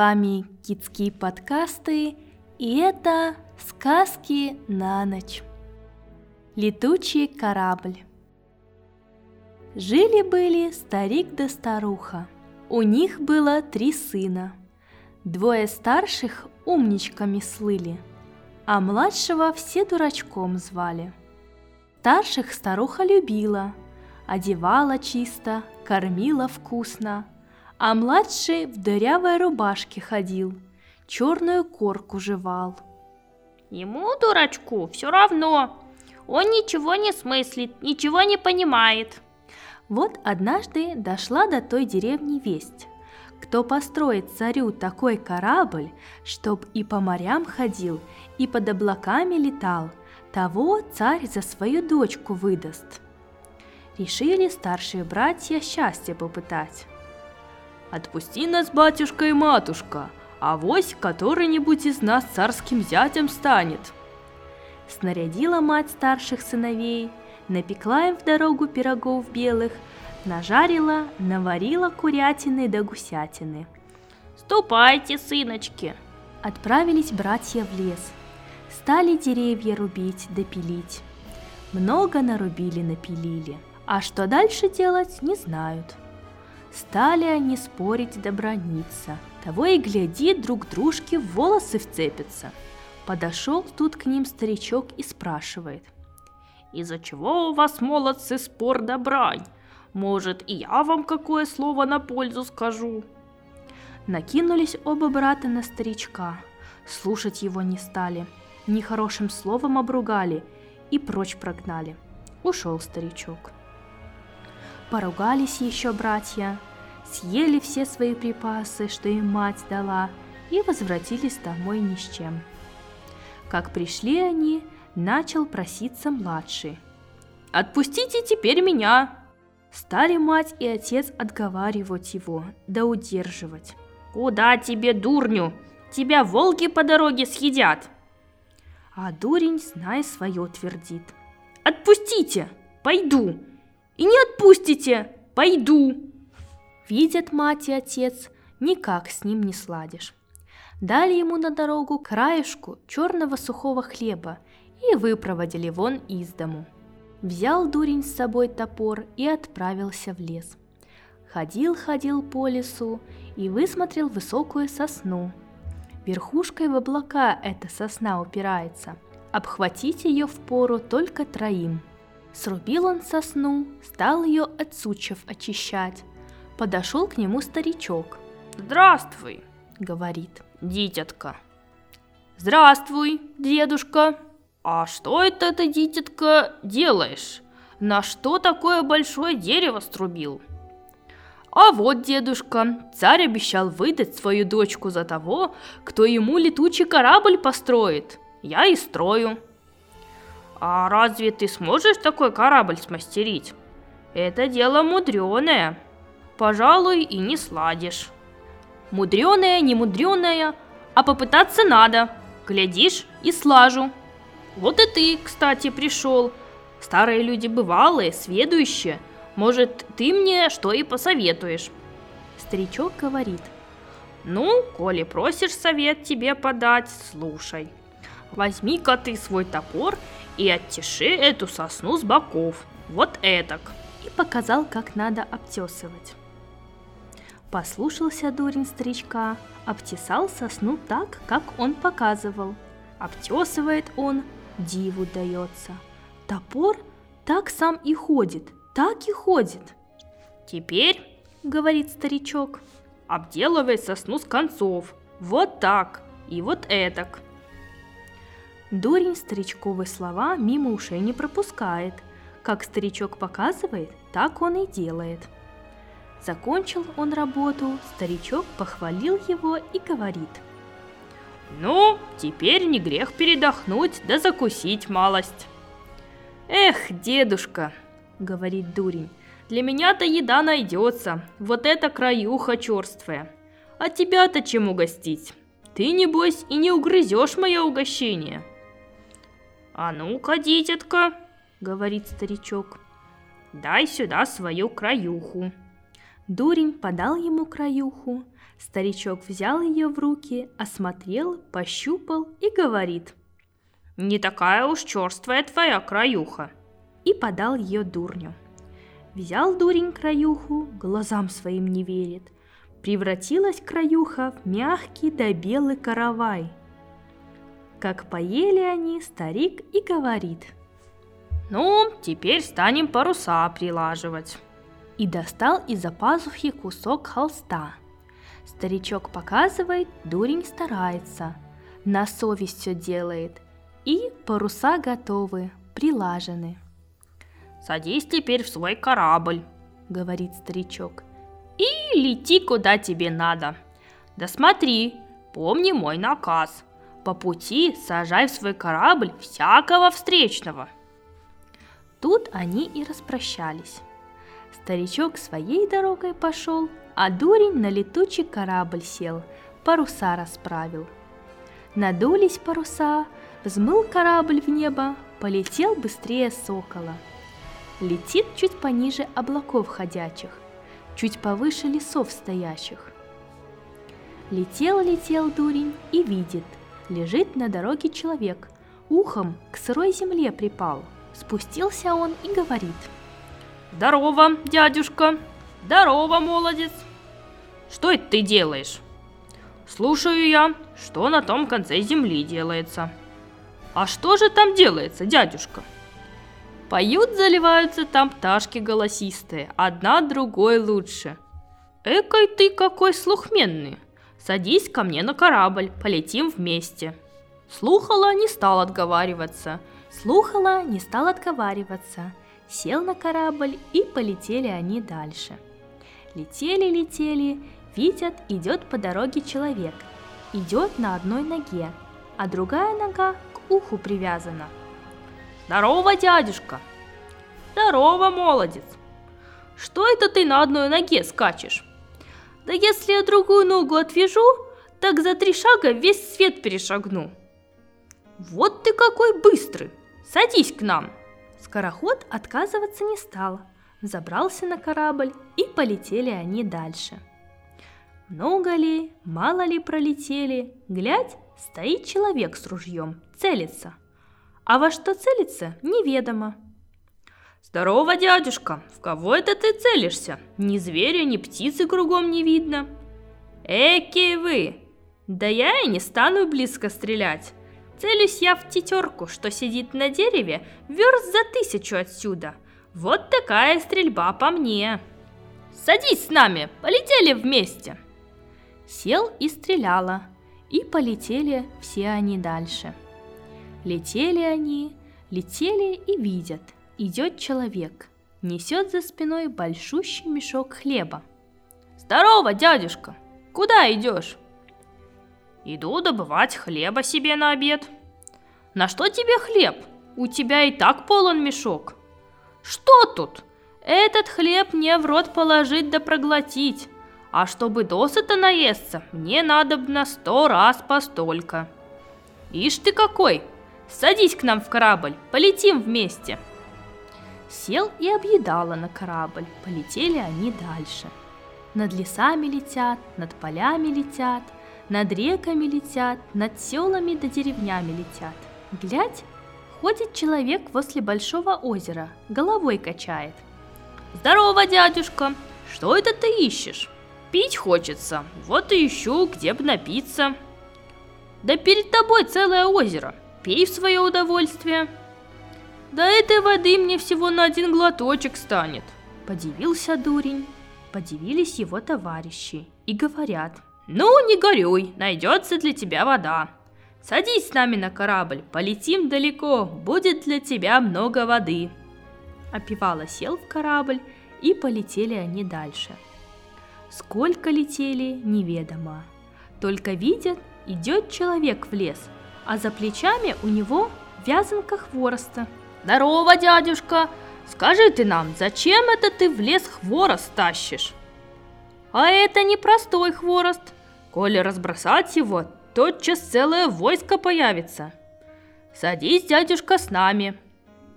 вами Китские подкасты, и это сказки на ночь. Летучий корабль. Жили-были старик да старуха. У них было три сына. Двое старших умничками слыли, а младшего все дурачком звали. Старших старуха любила, одевала чисто, кормила вкусно – а младший в дырявой рубашке ходил, черную корку жевал. Ему, дурачку, все равно. Он ничего не смыслит, ничего не понимает. Вот однажды дошла до той деревни весть. Кто построит царю такой корабль, чтоб и по морям ходил, и под облаками летал, того царь за свою дочку выдаст. Решили старшие братья счастье попытать. Отпусти нас, батюшка и матушка, а вось который-нибудь из нас царским зятем станет. Снарядила мать старших сыновей, напекла им в дорогу пирогов белых, нажарила, наварила курятины да гусятины. «Ступайте, сыночки!» Отправились братья в лес, стали деревья рубить да пилить. Много нарубили-напилили, а что дальше делать, не знают – Стали они спорить да брониться. Того и гляди, друг дружке в волосы вцепятся. Подошел тут к ним старичок и спрашивает. «Из-за чего у вас, молодцы, спор да? Может, и я вам какое слово на пользу скажу?» Накинулись оба брата на старичка. Слушать его не стали. Нехорошим словом обругали и прочь прогнали. Ушел старичок. Поругались еще братья, съели все свои припасы, что им мать дала, и возвратились домой ни с чем. Как пришли они, начал проситься младший. «Отпустите теперь меня!» Стали мать и отец отговаривать его, да удерживать. «Куда тебе, дурню? Тебя волки по дороге съедят!» А дурень, зная свое, твердит. «Отпустите! Пойду! И не отпустите! Пойду!» Видят мать и отец, никак с ним не сладишь. Дали ему на дорогу краешку черного сухого хлеба и выпроводили вон из дому. Взял дурень с собой топор и отправился в лес. Ходил-ходил по лесу и высмотрел высокую сосну. Верхушкой в облака эта сосна упирается. Обхватить ее в пору только троим – Срубил он сосну, стал ее от сучьев очищать. Подошел к нему старичок. «Здравствуй!» — говорит. «Дитятка!» «Здравствуй, дедушка!» «А что это ты, дитятка, делаешь? На что такое большое дерево струбил?» «А вот, дедушка, царь обещал выдать свою дочку за того, кто ему летучий корабль построит. Я и строю». А разве ты сможешь такой корабль смастерить? Это дело мудреное. Пожалуй, и не сладишь. Мудреное, не мудреное, а попытаться надо. Глядишь и слажу. Вот и ты, кстати, пришел. Старые люди бывалые, сведущие. Может, ты мне что и посоветуешь? Старичок говорит. Ну, коли просишь совет тебе подать, слушай. Возьми-ка ты свой топор и оттеши эту сосну с боков, вот этак. И показал, как надо обтесывать. Послушался дурень старичка, обтесал сосну так, как он показывал. Обтесывает он, диву дается. Топор так сам и ходит, так и ходит. Теперь, говорит старичок, обделывай сосну с концов, вот так и вот этак. Дурень старичковые слова мимо ушей не пропускает. Как старичок показывает, так он и делает. Закончил он работу, старичок похвалил его и говорит. «Ну, теперь не грех передохнуть да закусить малость». «Эх, дедушка», — говорит дурень, — «для меня-то еда найдется, вот это краюха черствая. А тебя-то чем угостить? Ты, небось, и не угрызешь мое угощение». «А ну-ка, дитятка», — говорит старичок, — «дай сюда свою краюху». Дурень подал ему краюху. Старичок взял ее в руки, осмотрел, пощупал и говорит. «Не такая уж черствая твоя краюха!» И подал ее дурню. Взял дурень краюху, глазам своим не верит. Превратилась краюха в мягкий да белый каравай. Как поели они, старик и говорит. «Ну, теперь станем паруса прилаживать» и достал из-за пазухи кусок холста. Старичок показывает, дурень старается, на совесть все делает, и паруса готовы, прилажены. «Садись теперь в свой корабль», — говорит старичок, «и лети куда тебе надо. Да смотри, помни мой наказ. По пути сажай в свой корабль всякого встречного». Тут они и распрощались. Старичок своей дорогой пошел, а дурень на летучий корабль сел, паруса расправил. Надулись паруса, взмыл корабль в небо, полетел быстрее сокола. Летит чуть пониже облаков ходячих, чуть повыше лесов стоящих. Летел-летел дурень и видит, лежит на дороге человек, ухом к сырой земле припал. Спустился он и говорит – Здорово, дядюшка. Здорово, молодец. Что это ты делаешь? Слушаю я, что на том конце земли делается. А что же там делается, дядюшка? Поют, заливаются там пташки голосистые, одна другой лучше. Экой ты какой слухменный. Садись ко мне на корабль, полетим вместе. Слухала, не стал отговариваться. Слухала, не стал отговариваться сел на корабль и полетели они дальше. Летели-летели, видят, идет по дороге человек. Идет на одной ноге, а другая нога к уху привязана. Здорово, дядюшка! Здорово, молодец! Что это ты на одной ноге скачешь? Да если я другую ногу отвяжу, так за три шага весь свет перешагну. Вот ты какой быстрый! Садись к нам!» Скороход отказываться не стал, забрался на корабль и полетели они дальше. Много ли, мало ли пролетели, глядь, стоит человек с ружьем, целится. А во что целится, неведомо. Здорово, дядюшка, в кого это ты целишься? Ни зверя, ни птицы кругом не видно. Эки вы! Да я и не стану близко стрелять. Целюсь я в тетерку, что сидит на дереве, верст за тысячу отсюда. Вот такая стрельба по мне. Садись с нами, полетели вместе. Сел и стреляла, и полетели все они дальше. Летели они, летели и видят, идет человек, несет за спиной большущий мешок хлеба. Здорово, дядюшка, куда идешь? Иду добывать хлеба себе на обед. На что тебе хлеб? У тебя и так полон мешок. Что тут? Этот хлеб мне в рот положить да проглотить. А чтобы досыта наесться, мне надо на сто раз постолько. Ишь ты какой! Садись к нам в корабль, полетим вместе. Сел и объедала на корабль, полетели они дальше. Над лесами летят, над полями летят – над реками летят, над селами да деревнями летят. Глядь, ходит человек возле большого озера, головой качает. Здорово, дядюшка! Что это ты ищешь? Пить хочется, вот и ищу, где бы напиться. Да перед тобой целое озеро, пей в свое удовольствие. Да этой воды мне всего на один глоточек станет. Подивился дурень, подивились его товарищи и говорят – «Ну, не горюй, найдется для тебя вода. Садись с нами на корабль, полетим далеко, будет для тебя много воды». Опивала сел в корабль, и полетели они дальше. Сколько летели, неведомо. Только видят, идет человек в лес, а за плечами у него вязанка хвороста. «Здорово, дядюшка! Скажи ты нам, зачем это ты в лес хворост тащишь?» «А это не простой хворост», Коли разбросать его, тотчас целое войско появится. Садись, дядюшка, с нами.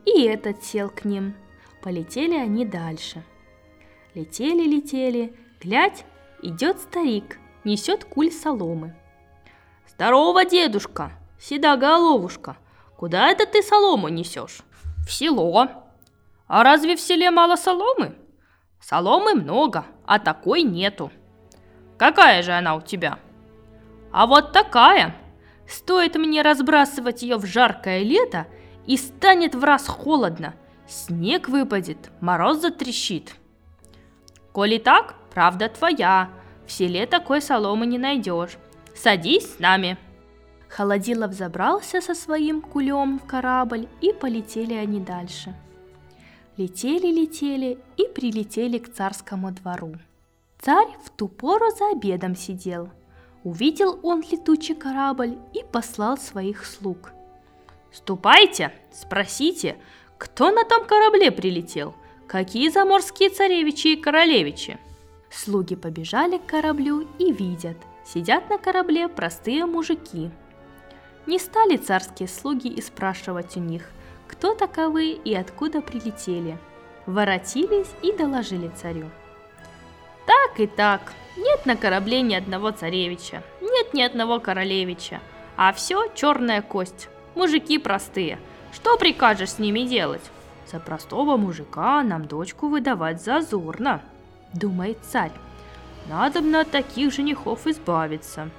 И этот сел к ним. Полетели они дальше. Летели-летели, Глядь, идет старик, несет куль соломы. Здорово, дедушка, седа головушка, куда это ты солому несешь? В село. А разве в селе мало соломы? Соломы много, а такой нету. Какая же она у тебя? А вот такая. Стоит мне разбрасывать ее в жаркое лето, и станет в раз холодно. Снег выпадет, мороз затрещит. Коли так, правда твоя. В селе такой соломы не найдешь. Садись с нами. Холодилов забрался со своим кулем в корабль, и полетели они дальше. Летели-летели и прилетели к царскому двору. Царь в ту пору за обедом сидел. Увидел он летучий корабль и послал своих слуг. «Ступайте, спросите, кто на том корабле прилетел? Какие заморские царевичи и королевичи?» Слуги побежали к кораблю и видят, сидят на корабле простые мужики. Не стали царские слуги и спрашивать у них – кто таковы и откуда прилетели. Воротились и доложили царю. Так и так, нет на корабле ни одного царевича, нет ни одного королевича, а все черная кость, мужики простые. Что прикажешь с ними делать? За простого мужика нам дочку выдавать зазорно, думает царь. Надо бы от таких женихов избавиться.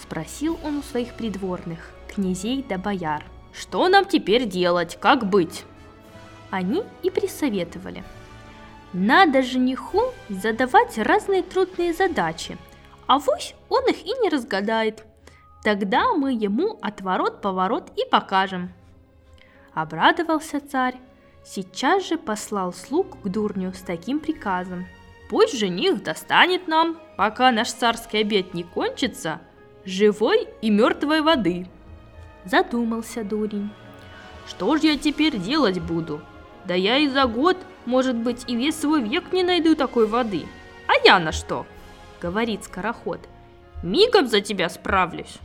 Спросил он у своих придворных, князей да бояр – что нам теперь делать, как быть? Они и присоветовали. Надо жениху задавать разные трудные задачи, а вось он их и не разгадает. Тогда мы ему отворот-поворот и покажем. Обрадовался царь, сейчас же послал слуг к дурню с таким приказом. Пусть жених достанет нам, пока наш царский обед не кончится, живой и мертвой воды. Задумался дурень. Что ж я теперь делать буду? Да я и за год, может быть, и весь свой век не найду такой воды. А я на что? Говорит скороход. Мигом за тебя справлюсь.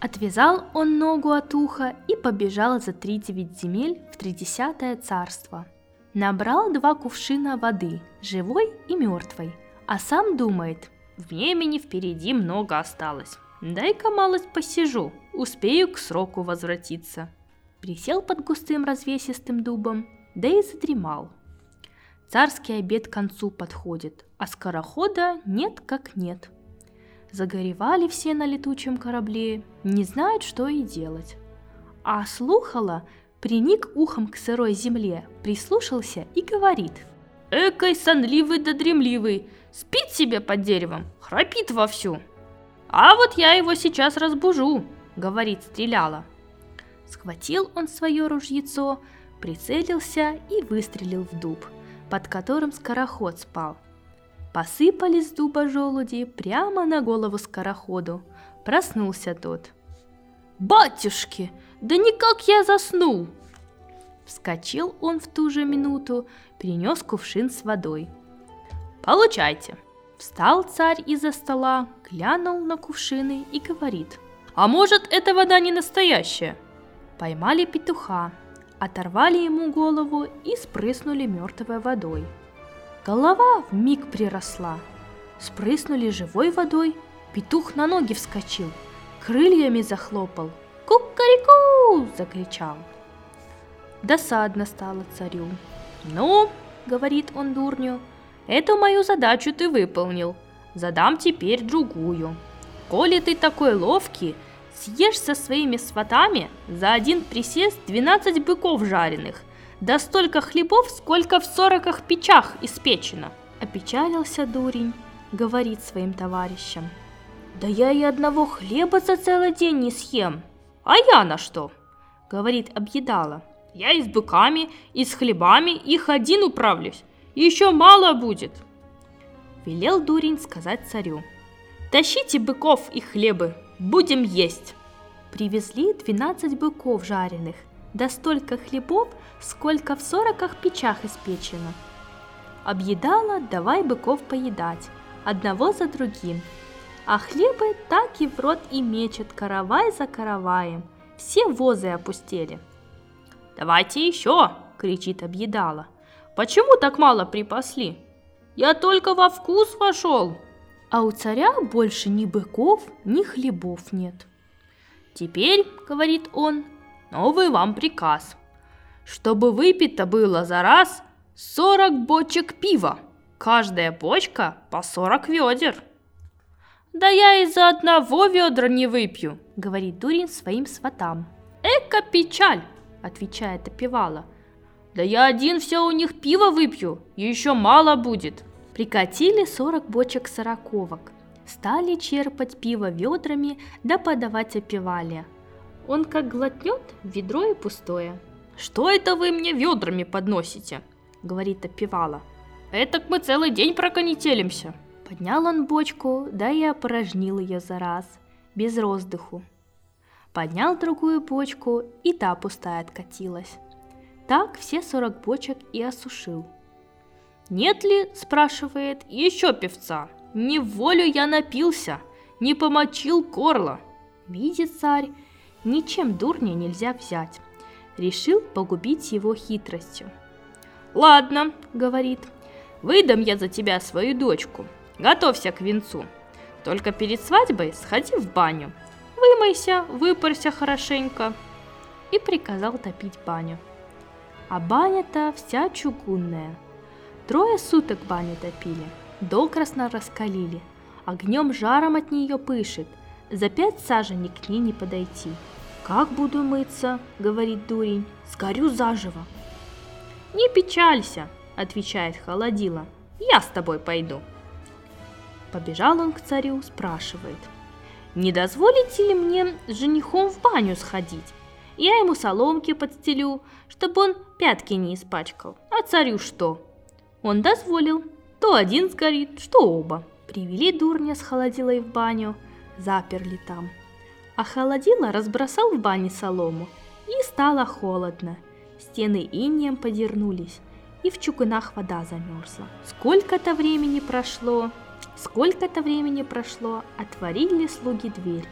Отвязал он ногу от уха и побежал за три девять земель в тридесятое царство. Набрал два кувшина воды, живой и мертвой, а сам думает, времени впереди много осталось. Дай-ка малость посижу, успею к сроку возвратиться. Присел под густым развесистым дубом, да и задремал. Царский обед к концу подходит, а скорохода нет как нет. Загоревали все на летучем корабле, не знают, что и делать. А слухала, приник ухом к сырой земле, прислушался и говорит. «Экой сонливый да дремливый, спит себе под деревом, храпит вовсю, «А вот я его сейчас разбужу», — говорит стреляла. Схватил он свое ружьецо, прицелился и выстрелил в дуб, под которым скороход спал. Посыпались с дуба желуди прямо на голову скороходу. Проснулся тот. «Батюшки, да никак я заснул!» Вскочил он в ту же минуту, принес кувшин с водой. «Получайте!» Встал царь из-за стола, глянул на кувшины и говорит. «А может, эта вода не настоящая?» Поймали петуха, оторвали ему голову и спрыснули мертвой водой. Голова в миг приросла. Спрыснули живой водой, петух на ноги вскочил, крыльями захлопал. «Кукареку!» – закричал. Досадно стало царю. «Ну, — говорит он дурню, — Эту мою задачу ты выполнил. Задам теперь другую. Коли ты такой ловкий, съешь со своими сватами за один присест 12 быков жареных, да столько хлебов, сколько в сороках печах испечено. Опечалился дурень, говорит своим товарищам. Да я и одного хлеба за целый день не съем. А я на что? Говорит объедала. Я и с быками, и с хлебами их один управлюсь. Еще мало будет!» Велел дурень сказать царю. «Тащите быков и хлебы, будем есть!» Привезли двенадцать быков жареных, да столько хлебов, сколько в сороках печах испечено. Объедала, давай быков поедать, одного за другим. А хлебы так и в рот и мечет каравай за караваем. Все возы опустели. «Давайте еще!» — кричит объедала – Почему так мало припасли? Я только во вкус вошел. А у царя больше ни быков, ни хлебов нет. Теперь, говорит он, новый вам приказ. Чтобы выпито было за раз 40 бочек пива. Каждая бочка по 40 ведер. Да я из-за одного ведра не выпью, говорит Дурин своим сватам. Эка печаль, отвечает опевала. Да я один все у них пиво выпью, еще мало будет. Прикатили 40 бочек сороковок. Стали черпать пиво ведрами, да подавать опевале. Он как глотнет, ведро и пустое. «Что это вы мне ведрами подносите?» — говорит опевала. «Этак мы целый день проконетелимся». Поднял он бочку, да и опорожнил ее за раз, без роздыху. Поднял другую бочку, и та пустая откатилась. Так все сорок бочек и осушил. «Нет ли, — спрашивает, — еще певца? Не волю я напился, не помочил горло». Видит царь, ничем дурня нельзя взять. Решил погубить его хитростью. «Ладно, — говорит, — выдам я за тебя свою дочку, Готовься к венцу. Только перед свадьбой сходи в баню. Вымойся, выпарься хорошенько. И приказал топить баню. А баня-то вся чугунная. Трое суток баню топили, докрасно раскалили. Огнем жаром от нее пышет, за пять саженей к ней не подойти. «Как буду мыться?» — говорит дурень. «Сгорю заживо». «Не печалься», — отвечает холодила. «Я с тобой пойду». Побежал он к царю, спрашивает. «Не дозволите ли мне с женихом в баню сходить? Я ему соломки подстелю, чтобы он пятки не испачкал. А царю что?» Он дозволил. То один сгорит, что оба. Привели дурня с холодилой в баню, заперли там. А холодила разбросал в бане солому, и стало холодно. Стены инеем подернулись, и в чугунах вода замерзла. Сколько-то времени прошло, Сколько-то времени прошло, отворили слуги дверь.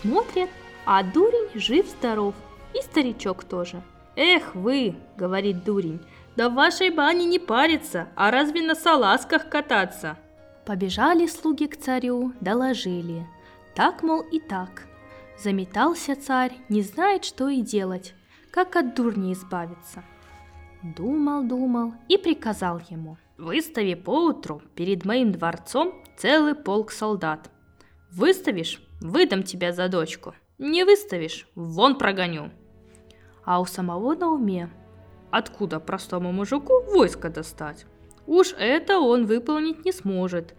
Смотрят, а дурень жив-здоров, и старичок тоже. «Эх вы!» — говорит дурень. «Да в вашей бане не париться, а разве на салазках кататься?» Побежали слуги к царю, доложили. Так, мол, и так. Заметался царь, не знает, что и делать, как от дурни избавиться. Думал, думал и приказал ему. «Выстави поутру перед моим дворцом целый полк солдат. Выставишь – выдам тебя за дочку. Не выставишь – вон прогоню. А у самого на уме. Откуда простому мужику войско достать? Уж это он выполнить не сможет.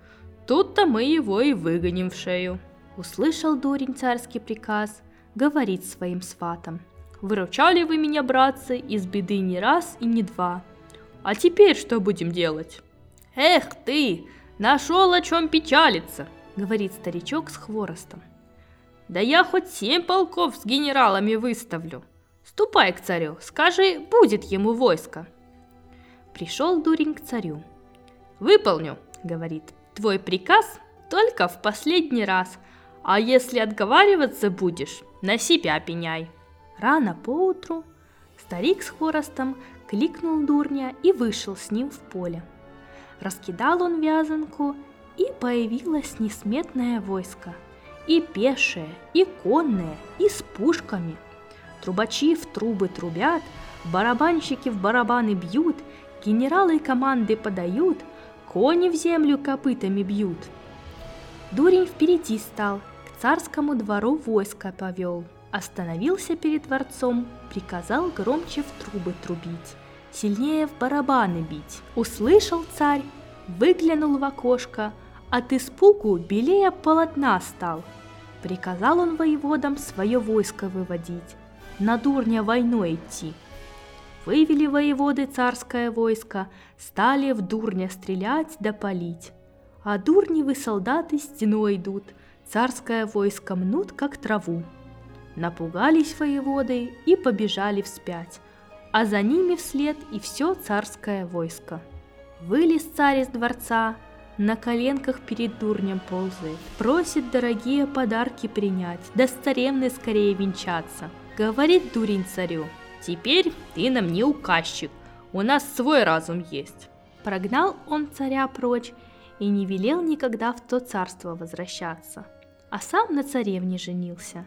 Тут-то мы его и выгоним в шею. Услышал дурень царский приказ, говорит своим сватам. Выручали вы меня, братцы, из беды не раз и не два. А теперь что будем делать? Эх ты, Нашел о чем печалиться, говорит старичок с хворостом. Да я хоть семь полков с генералами выставлю. Ступай к царю, скажи, будет ему войско. Пришел дурень к царю. Выполню, говорит, твой приказ только в последний раз, а если отговариваться будешь, на себя пеняй. Рано поутру старик с хворостом кликнул дурня и вышел с ним в поле. Раскидал он вязанку, и появилось несметное войско. И пешее, и конное, и с пушками. Трубачи в трубы трубят, барабанщики в барабаны бьют, генералы команды подают, кони в землю копытами бьют. Дурень впереди стал, к царскому двору войско повел. Остановился перед дворцом, приказал громче в трубы трубить сильнее в барабаны бить. Услышал царь, выглянул в окошко, от испугу белее полотна стал. Приказал он воеводам свое войско выводить, на дурня войной идти. Вывели воеводы царское войско, стали в дурня стрелять да палить. А дурневы солдаты стеной идут, царское войско мнут, как траву. Напугались воеводы и побежали вспять а за ними вслед и все царское войско. Вылез царь из дворца, на коленках перед дурнем ползает, просит дорогие подарки принять, да с царевной скорее венчаться. Говорит дурень царю, теперь ты нам не указчик, у нас свой разум есть. Прогнал он царя прочь и не велел никогда в то царство возвращаться, а сам на царевне женился.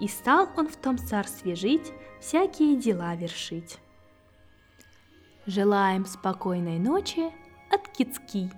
И стал он в том царстве жить, всякие дела вершить. Желаем спокойной ночи от Кицки.